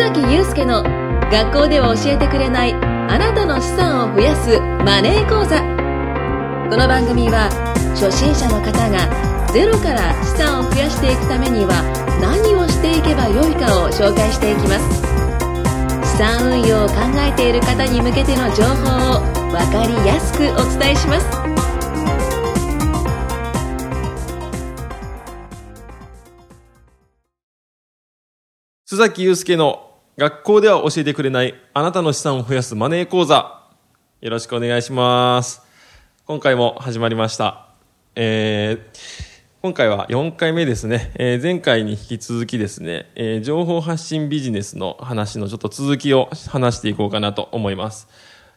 崎祐介の学校では教えてくれないあなたの資産を増やすマネー講座。この番組は初心者の方がゼロから資産を増やしていくためには何をしていけばよいかを紹介していきます。資産運用を考えている方に向けての情報を分かりやすくお伝えします。須崎祐介の学校では教えてくれないあなたの資産を増やすマネー講座。よろしくお願いします。今回も始まりました、えー今回は4回目ですね、えー前回に引き続きですね、えー情報発信ビジネスの話のちょっと続きを話していこうかなと思います。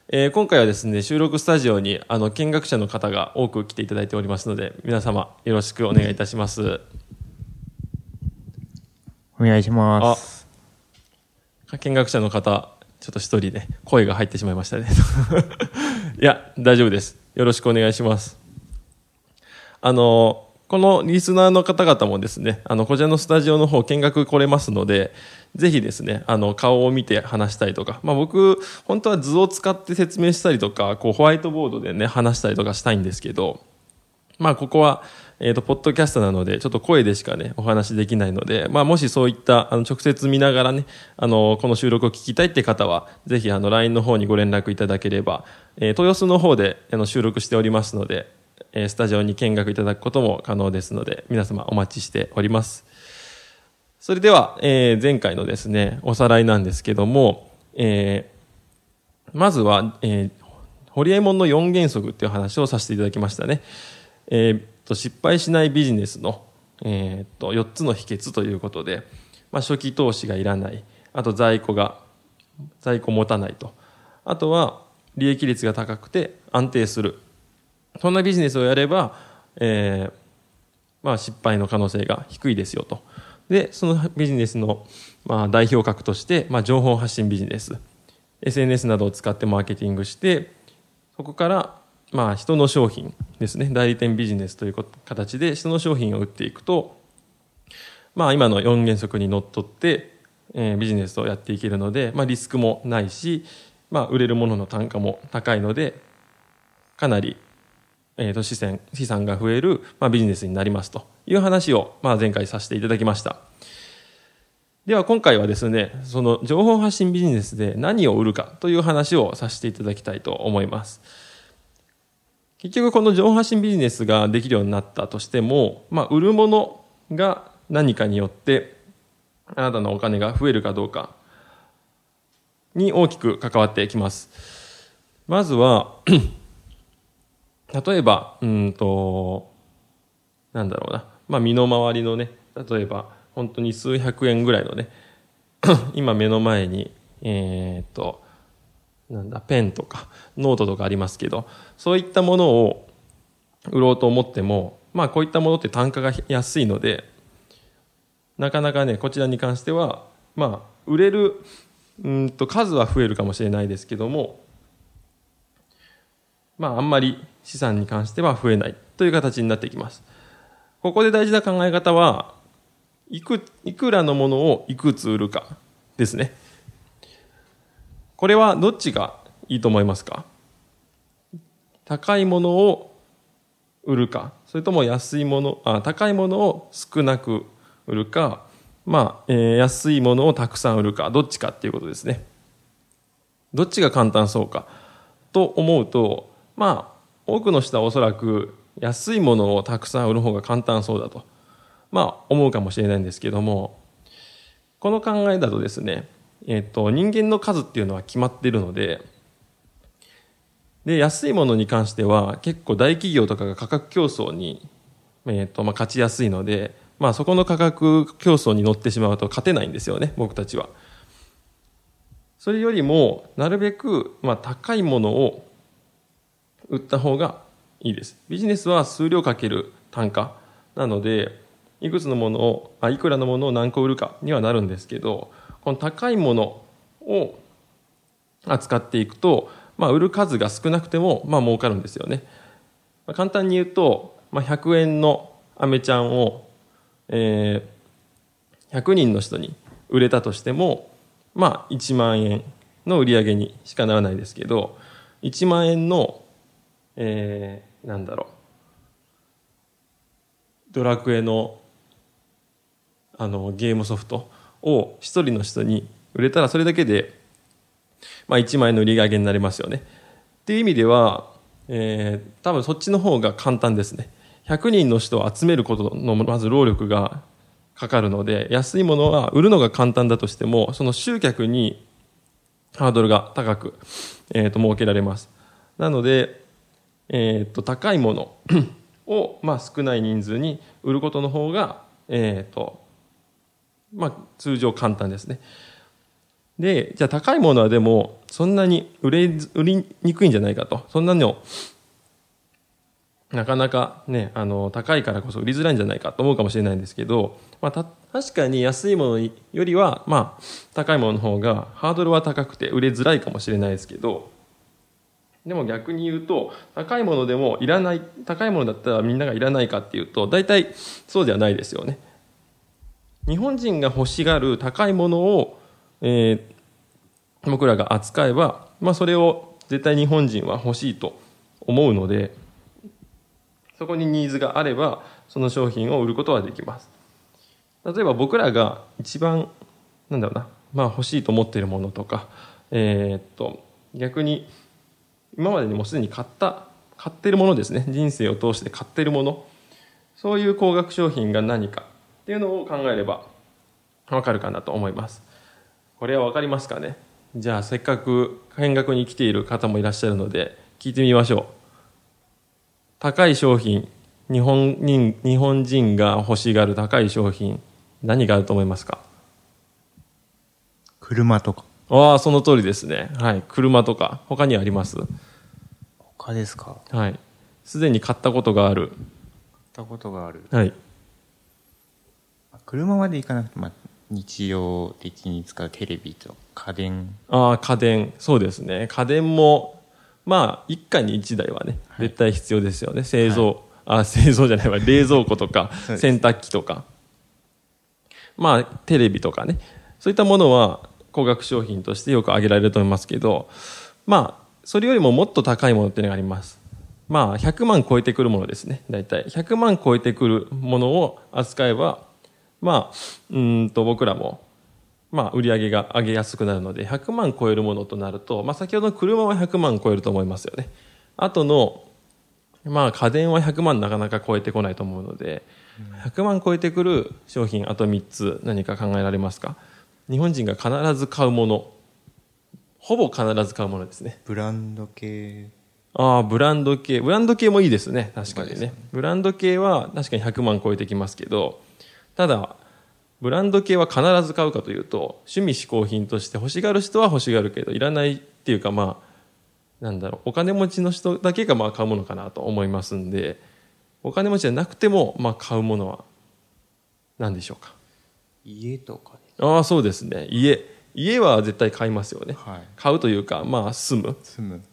えー今回はですね、収録スタジオにあの見学者の方が多く来ていただいておりますので、皆様よろしくお願いいたします。お願いします。見学者の方、ちょっと一人ね、声が入ってしまいましたね。いや、大丈夫です。よろしくお願いします。あの、このリスナーの方々もですね、あの、こちらのスタジオの方見学来れますので、ぜひですね、あの、顔を見て話したりとか、まあ僕、本当は図を使って説明したりとか、こう、ホワイトボードでね、話したりとかしたいんですけど、まあ、ここは、えっ、と、ポッドキャストなので、ちょっと声でしかね、お話できないので、まあ、もしそういった、あの、直接見ながらね、あの、この収録を聞きたいって方は、ぜひ、あの、LINE の方にご連絡いただければ、えー豊洲の方で、あの、収録しておりますので、えースタジオに見学いただくことも可能ですので、皆様お待ちしております。それでは、えー前回のですね、おさらいなんですけども、えーまずは、えー、ホリエモンの4原則っていう話をさせていただきましたね。えーと、失敗しないビジネスの、えーっと、4つの秘訣ということで、まあ、初期投資がいらない。あと、在庫が、在庫持たないと。あとは、利益率が高くて安定する。そんなビジネスをやれば、えーまあ、失敗の可能性が低いですよと。で、そのビジネスの、まあ、代表格として、まあ、情報発信ビジネス。SNS などを使ってマーケティングして、そこから、まあ、人の商品ですね。代理店ビジネスという形で人の商品を売っていくと、まあ、今の4原則にのっとって、えービジネスをやっていけるので、まあ、リスクもないし、まあ、売れるものの単価も高いので、かなり、えーと資産資産が増える、まあ、ビジネスになりますという話を、まあ、前回させていただきました。では今回はですね、その情報発信ビジネスで何を売るかという話をさせていただきたいと思います。結局この情報発信ビジネスができるようになったとしても、まあ、売るものが何かによってあなたのお金が増えるかどうかに大きく関わってきます。まずは、例えば、うんと、なんだろうな、まあ、身の回りのね、例えば、本当に数百円ぐらいのね、今目の前に、えーっと、なんだ、ペンとか、ノートとかありますけど、そういったものを売ろうと思っても、まあ、こういったものって単価が安いので、なかなかね、こちらに関しては、まあ、売れる、うんと、数は増えるかもしれないですけども、まあ、あんまり資産に関しては増えないという形になってきます。ここで大事な考え方は、いく、いくらのものをいくつ売るかですね。これはどっちがいいと思いますか？高いものを売るか、それとも安いもの、あ高いものを少なく売るか、まあ、えー安いものをたくさん売るか、どっちかっていうことですね。どっちが簡単そうか。と思うと、まあ、多くの人はおそらく安いものをたくさん売る方が簡単そうだと、まあ、思うかもしれないんですけども、この考えだとですね、えっ、と、人間の数っていうのは決まってるので、で、安いものに関しては結構大企業とかが価格競争に、えっ、と、まあ、勝ちやすいので、まあ、そこの価格競争に乗ってしまうと勝てないんですよね、僕たちは。それよりも、なるべく、まあ、高いものを売った方がいいです。ビジネスは数量かける単価なので、いくつのものを、あ、いくらのものを何個売るかにはなるんですけど、この高いものを扱っていくと、まあ、売る数が少なくても、まあ、儲かるんですよね。まあ簡単に言うと、まあ、100円のアメちゃんを、えー100人の人に売れたとしても、まあ1万円の売り上げにしかならないですけど、1万円の、えー、なんだろう、ドラクエのあのゲームソフトを一人の人に売れたらそれだけで、まあ、1万円の売り上げになりますよね。っていう意味では、えー、多分そっちの方が簡単ですね。100人の人を集めることのまず労力がかかるので、安いものは売るのが簡単だとしても、その集客にハードルが高く、えー、と設けられます。なので、えー、と高いものを、まあ、少ない人数に売ることの方が、えーとまあ、通常簡単ですね。で、じゃあ高いものはでも、そんなに売れ、売りにくいんじゃないかと。そんなの、なかなかね、あの、高いからこそ売りづらいんじゃないかと思うかもしれないんですけど、まあ、た、確かに安いものよりは、まあ、高いものの方が、ハードルは高くて売れづらいかもしれないですけど、でも逆に言うと、高いものでもいらない、高いものだったらみんながいらないかっていうと、大体そうではないですよね。日本人が欲しがる高いものを、えー、僕らが扱えば、まあそれを絶対日本人は欲しいと思うので、そこにニーズがあれば、その商品を売ることはできます。例えば僕らが一番、なんだろうな、まあ欲しいと思っているものとか、えー、っと、逆に今までにもすでに買った、買ってるものですね。人生を通して買ってるもの。そういう高額商品が何かっていうのを考えればわかるかなと思います。これはわかりますかね？じゃあせっかく見学に来ている方もいらっしゃるので聞いてみましょう。高い商品、日本人日本人が欲しがる高い商品、何があると思いますか？車とか。ああ、その通りですね。はい。車とか、他にあります？他ですか？はい。すでに買ったことがある。買ったことがある。はい。車まで行かなくて、まあ、日常的に使うテレビと家電。ああ、家電。そうですね。家電も、まあ、一家に一台はね、はい絶対必要ですよね。製造、あ、製造じゃないわ、冷蔵庫とか、洗濯機とか。まあ、テレビとかね。そういったものは高額商品としてよく挙げられると思いますけど、まあ、それよりももっと高いものっていうのがあります。まあ、100万超えてくるものですね。大体。100万超えてくるものを扱えば、まあ、うーんと僕らも、まあ、売り上げが上げやすくなるので、100万超えるものとなると、まあ、先ほどの車は100万超えると思いますよね。あとの、まあ、家電は100万なかなか超えてこないと思うので、100万超えてくる商品、あと3つ何か考えられますか？日本人が必ず買うもの。ほぼ必ず買うものですね。ブランド系。ああ、ブランド系。ブランド系もいいですね。確かにねね。ブランド系は確かに100万超えてきますけど、ただ、ブランド系は必ず買うかというと、趣味嗜好品として欲しがる人は欲しがるけど、いらないっていうかまあ、なんだろう、お金持ちの人だけがまあ買うものかなと思いますんで、お金持ちじゃなくてもまあ買うものは何でしょうか？家とかでああ、そうですね。家。家は絶対買いますよね。はい。買うというか、まあ住む。住む。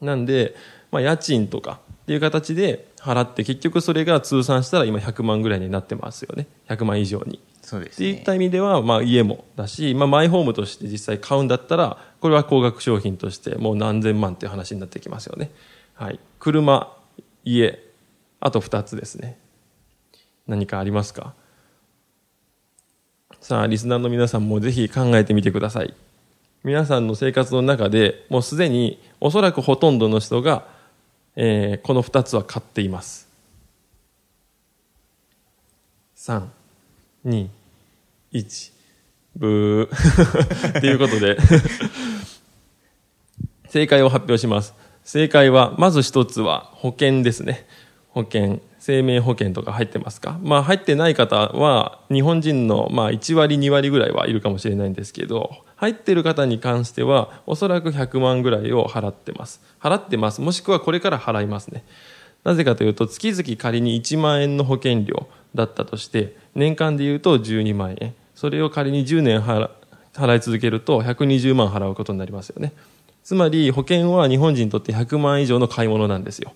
なんで、まあ、家賃とかっていう形で払って、結局それが通算したら今100万ぐらいになってますよね。100万以上に。そうですね。っていった意味では、まあ、家もだし、まあ、マイホームとして実際買うんだったら、これは高額商品としてもう何千万っていう話になってきますよね。はい。車、家、あと2つですね。何かありますか？さあ、リスナーの皆さんもぜひ考えてみてください。皆さんの生活の中でもうすでにおそらくほとんどの人が、えーこの2つは買っています。3、2、1、ブー。っていうことで、正解を発表します。正解は、まず一つは保険ですね。保険。生命保険とか入ってますか？まあ入ってない方は、日本人のまあ1割2割ぐらいはいるかもしれないんですけど、入ってる方に関しては、おそらく100万ぐらいを払ってます。払ってます。もしくはこれから払いますね。なぜかというと、月々仮に1万円の保険料だったとして、年間で言うと12万円。それを仮に10年払払い続けると120万払うことになりますよね。つまり保険は日本人にとって100万以上の買い物なんですよ。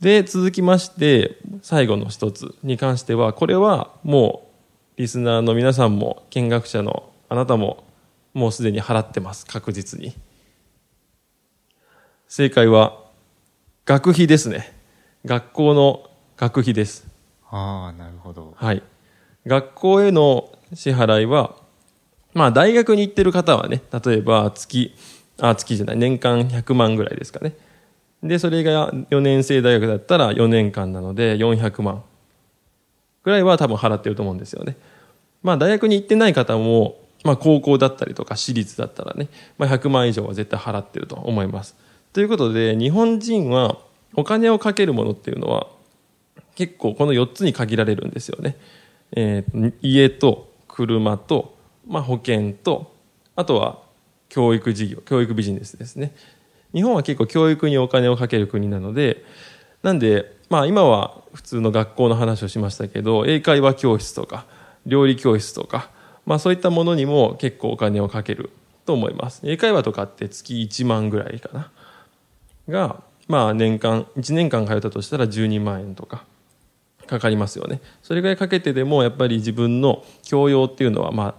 で、続きまして、最後の一つに関しては、これはもうリスナーの皆さんも見学者のあなたももうすでに払ってます確実に。正解は学費ですね。学校の学費です。ああ、なるほど。はい。学校への支払いはまあ大学に行ってる方はね例えば月あ月じゃない年間100万ぐらいですかねでそれが4年生大学だったら4年間なので400万ぐらいは多分払ってると思うんですよね。まあ大学に行ってない方も、まあ、高校だったりとか私立だったらね、まあ、100万以上は絶対払ってると思います。ということで日本人はお金をかけるものっていうのは結構この4つに限られるんですよね、えー家と車と、まあ、保険とあとは教育事業教育ビジネスですね。日本は結構教育にお金をかける国なのでなんで、まあ、今は普通の学校の話をしましたけど英会話教室とか料理教室とか、まあ、そういったものにも結構お金をかけると思います。英会話とかって月1万ぐらいかな。が、まあ、年間1年間通ったとしたら12万円とかかかりますよね。それぐらいかけてでもやっぱり自分の教養っていうのは、まあ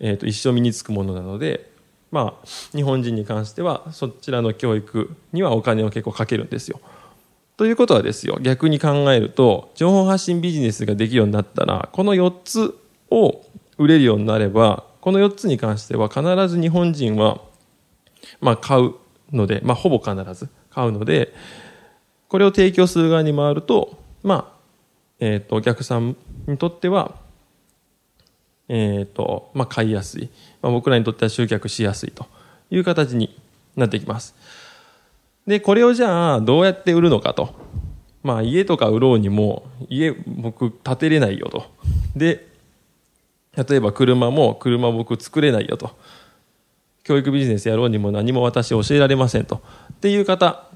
えー、と一生身につくものなのでまあ、日本人に関してはそちらの教育にはお金を結構かけるんですよ。ということはですよ逆に考えると情報発信ビジネスができるようになったらこの4つを売れるようになればこの4つに関しては必ず日本人は、まあ、買うので、まあ、ほぼ必ず買うのでこれを提供する側に回ると、まあえー、とお客さんにとってはえーとまあ、買いやすい、まあ、僕らにとっては集客しやすいという形になってきます。でこれをじゃあどうやって売るのかと、まあ、家とか売ろうにも家僕建てれないよと。で例えば車も車僕作れないよと。教育ビジネスやろうにも何も私教えられませんと。っていう方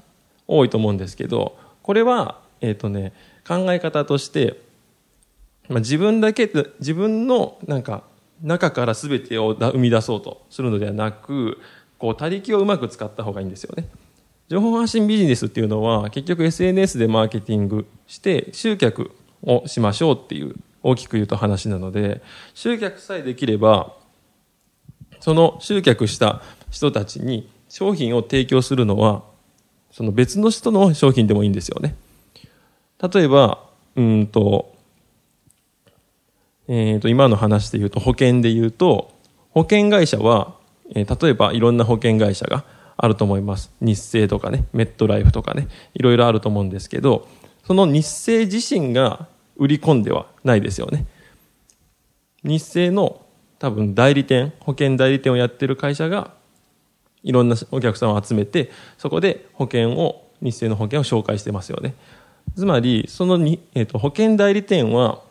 多いと思うんですけどこれは、えーとね、考え方としてまあ、自分だけ自分のなんか中から全てを生み出そうとするのではなくこう他力をうまく使った方がいいんですよね。情報発信ビジネスっていうのは結局 SNS でマーケティングして集客をしましょうっていう大きく言うと話なので集客さえできればその集客した人たちに商品を提供するのはその別の人の商品でもいいんですよね。例えばうんとえー、と今の話で言うと保険で言うと保険会社は、えー、例えばいろんな保険会社があると思います。日清とかねメットライフとかねいろいろあると思うんですけどその日清自身が売り込んではないですよね。日清の多分代理店保険代理店をやってる会社がいろんなお客さんを集めてそこで保険を日清の保険を紹介してますよね。つまりそのに、えー、と保険代理店は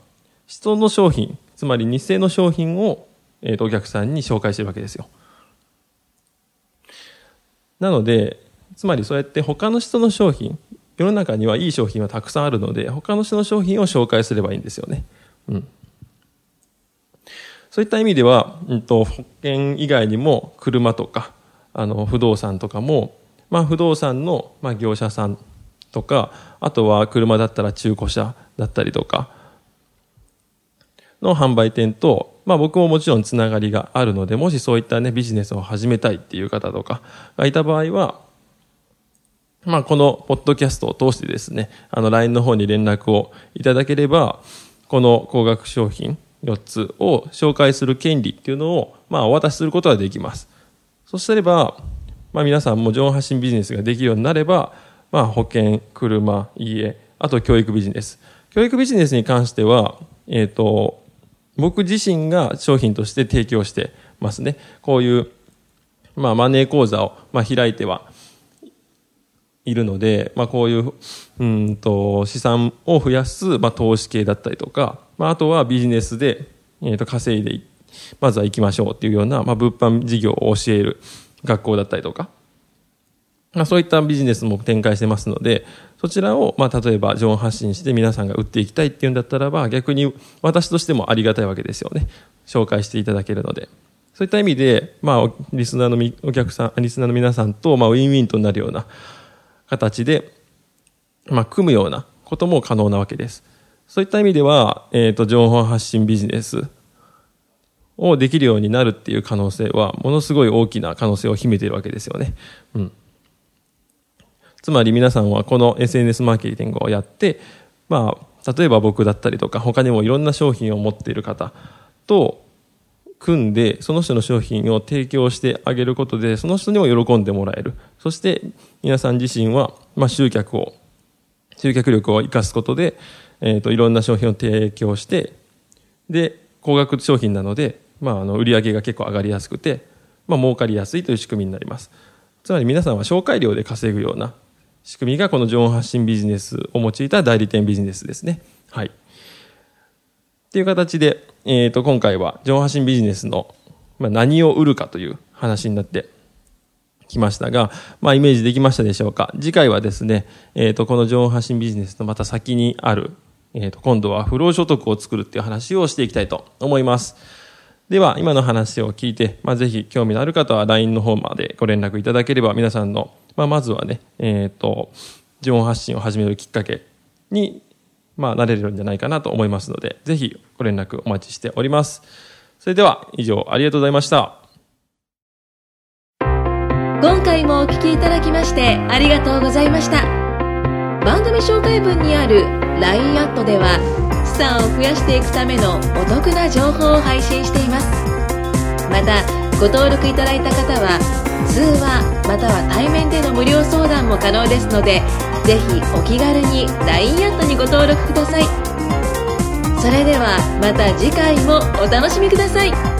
人の商品つまり日清の商品を、えー、とお客さんに紹介してるわけですよ。なのでつまりそうやって他の人の商品世の中にはいい商品はたくさんあるので他の人の商品を紹介すればいいんですよね、うん、そういった意味では、うんと、保険以外にも車とかあの不動産とかも、まあ、不動産の、まあ、業者さんとかあとは車だったら中古車だったりとかの販売店と、まあ僕ももちろんつながりがあるので、もしそういったね、ビジネスを始めたいっていう方とかがいた場合は、まあこのポッドキャストを通してですね、あの LINE の方に連絡をいただければ、この高額商品4つを紹介する権利っていうのを、まあお渡しすることができます。そしたれば、まあ皆さんも情報発信ビジネスができるようになれば、まあ保険、車、家、あと教育ビジネス。教育ビジネスに関しては、えっ、ー、と、僕自身が商品として提供してますね。こういう、まあ、マネー講座を、まあ、開いてはいるので、まあ、こういう、うんと、資産を増やす、まあ、投資系だったりとか、まあ、あとはビジネスで、えっ、ー、と、稼いでまずは行きましょうっていうような、まあ、物販事業を教える学校だったりとか、まあ、そういったビジネスも展開してますので、そちらを、まあ、例えば情報発信して皆さんが売っていきたいっていうんだったらば、逆に私としてもありがたいわけですよね。紹介していただけるので。そういった意味で、まあ、リスナーのお客さん、リスナーの皆さんと、まあ、ウィンウィンとなるような形で、まあ、組むようなことも可能なわけです。そういった意味では、えっ、ー、と、情報発信ビジネスをできるようになるっていう可能性は、ものすごい大きな可能性を秘めているわけですよね。うん。つまり皆さんはこの SNS マーケティングをやって、まあ、例えば僕だったりとか、他にもいろんな商品を持っている方と組んで、その人の商品を提供してあげることで、その人にも喜んでもらえる。そして皆さん自身は、まあ、集客を、集客力を生かすことで、えっ、ー、と、いろんな商品を提供して、で、高額商品なので、まあ、あの、売り上げが結構上がりやすくて、まあ、儲かりやすいという仕組みになります。つまり皆さんは紹介料で稼ぐような仕組みがこの情報発信ビジネスを用いた代理店ビジネスですね。はい。っていう形で、えっ、ー、と、今回は情報発信ビジネスの、まあ、何を売るかという話になってきましたが、まあ、イメージできましたでしょうか。次回はですね、えっ、ー、と、この情報発信ビジネスのまた先にある、えっ、ー、と、今度は不労所得を作るっていう話をしていきたいと思います。では、今の話を聞いて、まあ、ぜひ興味のある方は LINE の方までご連絡いただければ、皆さんのまあ、まずはね、えっ、ー、と、情報発信を始めるきっかけに、まあ、なれるんじゃないかなと思いますので、ぜひご連絡お待ちしております。それでは、以上、ありがとうございました。今回もお聞きいただきましてありがとうございました。番組紹介文にある LINE アットでは、資産を増やしていくためのお得な情報を配信しています。また、ご登録いただいた方は、通話または対面での無料相談も可能ですのでぜひお気軽に LINE アットにご登録ください。それではまた次回もお楽しみください。